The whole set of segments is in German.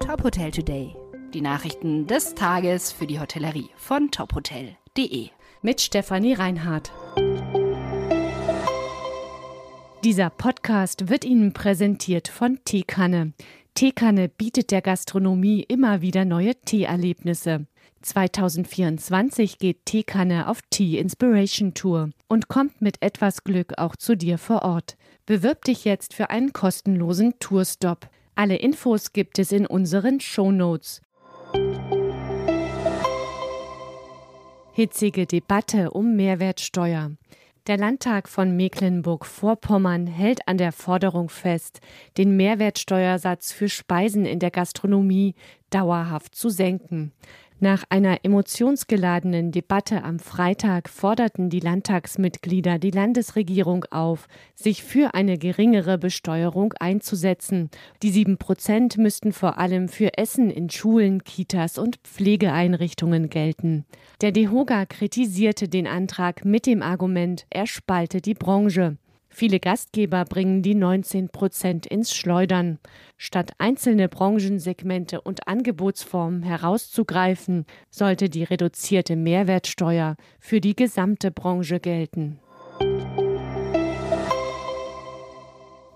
Top Hotel Today. Die Nachrichten des Tages für die Hotellerie von tophotel.de. Mit Stefanie Reinhardt. Dieser Podcast wird Ihnen präsentiert von Teekanne. Teekanne bietet der Gastronomie immer wieder neue Teeerlebnisse. 2024 geht Teekanne auf Tea Inspiration Tour und kommt mit etwas Glück auch zu dir vor Ort. Bewirb dich jetzt für einen kostenlosen Tourstop. Alle Infos gibt es in unseren Shownotes. Hitzige Debatte um Mehrwertsteuer. Der Landtag von Mecklenburg-Vorpommern hält an der Forderung fest, den Mehrwertsteuersatz für Speisen in der Gastronomie dauerhaft zu senken. Nach einer emotionsgeladenen Debatte am Freitag forderten die Landtagsmitglieder die Landesregierung auf, sich für eine geringere Besteuerung einzusetzen. Die sieben Prozent müssten vor allem für Essen in Schulen, Kitas und Pflegeeinrichtungen gelten. Der DEHOGA kritisierte den Antrag mit dem Argument, er spalte die Branche. Viele Gastgeber bringen die 19 Prozent ins Schleudern. Statt einzelne Branchensegmente und Angebotsformen herauszugreifen, sollte die reduzierte Mehrwertsteuer für die gesamte Branche gelten.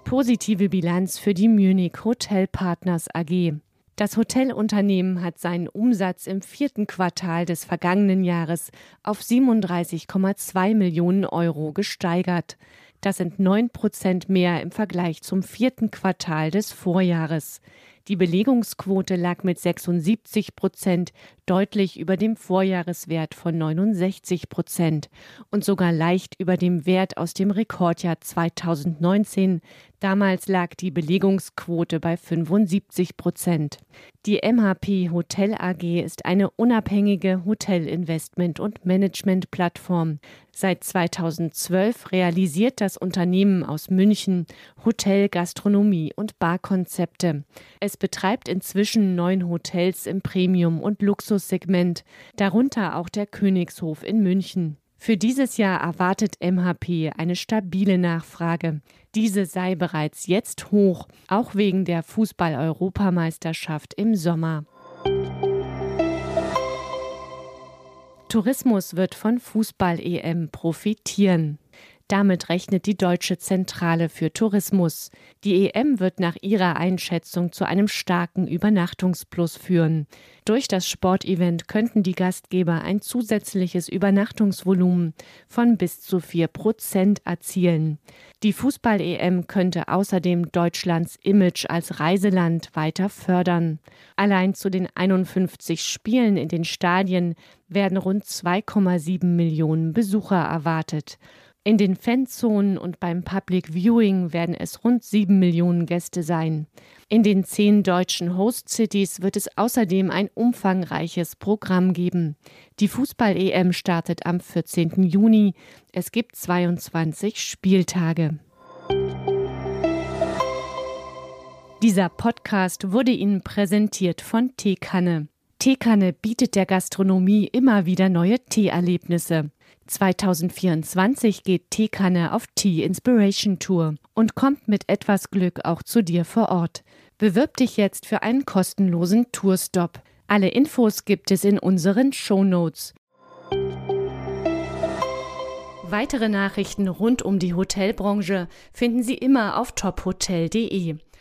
Positive Bilanz für die Munich Hotel Partners AG. Das Hotelunternehmen hat seinen Umsatz im vierten Quartal des vergangenen Jahres auf 37,2 Millionen Euro gesteigert. Das sind neun Prozent mehr im Vergleich zum vierten Quartal des Vorjahres. Die Belegungsquote lag mit 76 Prozent deutlich über dem Vorjahreswert von 69 Prozent und sogar leicht über dem Wert aus dem Rekordjahr 2019. Damals lag die Belegungsquote bei 75 Prozent. Die MHP Hotel AG ist eine unabhängige Hotelinvestment- und Managementplattform. Seit 2012 realisiert das Unternehmen aus München Hotel, Gastronomie und Barkonzepte. Es betreibt inzwischen neun Hotels im Premium- und Luxussegment, darunter auch der Königshof in München. Für dieses Jahr erwartet MHP eine stabile Nachfrage. Diese sei bereits jetzt hoch, auch wegen der Fußball-Europameisterschaft im Sommer. Tourismus wird von Fußball-EM profitieren. Damit rechnet die Deutsche Zentrale für Tourismus. Die EM wird nach ihrer Einschätzung zu einem starken Übernachtungsplus führen. Durch das Sportevent könnten die Gastgeber ein zusätzliches Übernachtungsvolumen von bis zu vier Prozent erzielen. Die Fußball-EM könnte außerdem Deutschlands Image als Reiseland weiter fördern. Allein zu den 51 Spielen in den Stadien werden rund 2,7 Millionen Besucher erwartet. In den Fanzonen und beim Public Viewing werden es rund sieben Millionen Gäste sein. In den zehn deutschen Host Cities wird es außerdem ein umfangreiches Programm geben. Die Fußball-EM startet am 14. Juni. Es gibt 22 Spieltage. Dieser Podcast wurde Ihnen präsentiert von Teekanne. Teekanne bietet der Gastronomie immer wieder neue Teeerlebnisse. 2024 geht Teekanne auf Tea Inspiration Tour und kommt mit etwas Glück auch zu dir vor Ort. Bewirb dich jetzt für einen kostenlosen Tourstop. Alle Infos gibt es in unseren Shownotes. Weitere Nachrichten rund um die Hotelbranche finden Sie immer auf tophotel.de.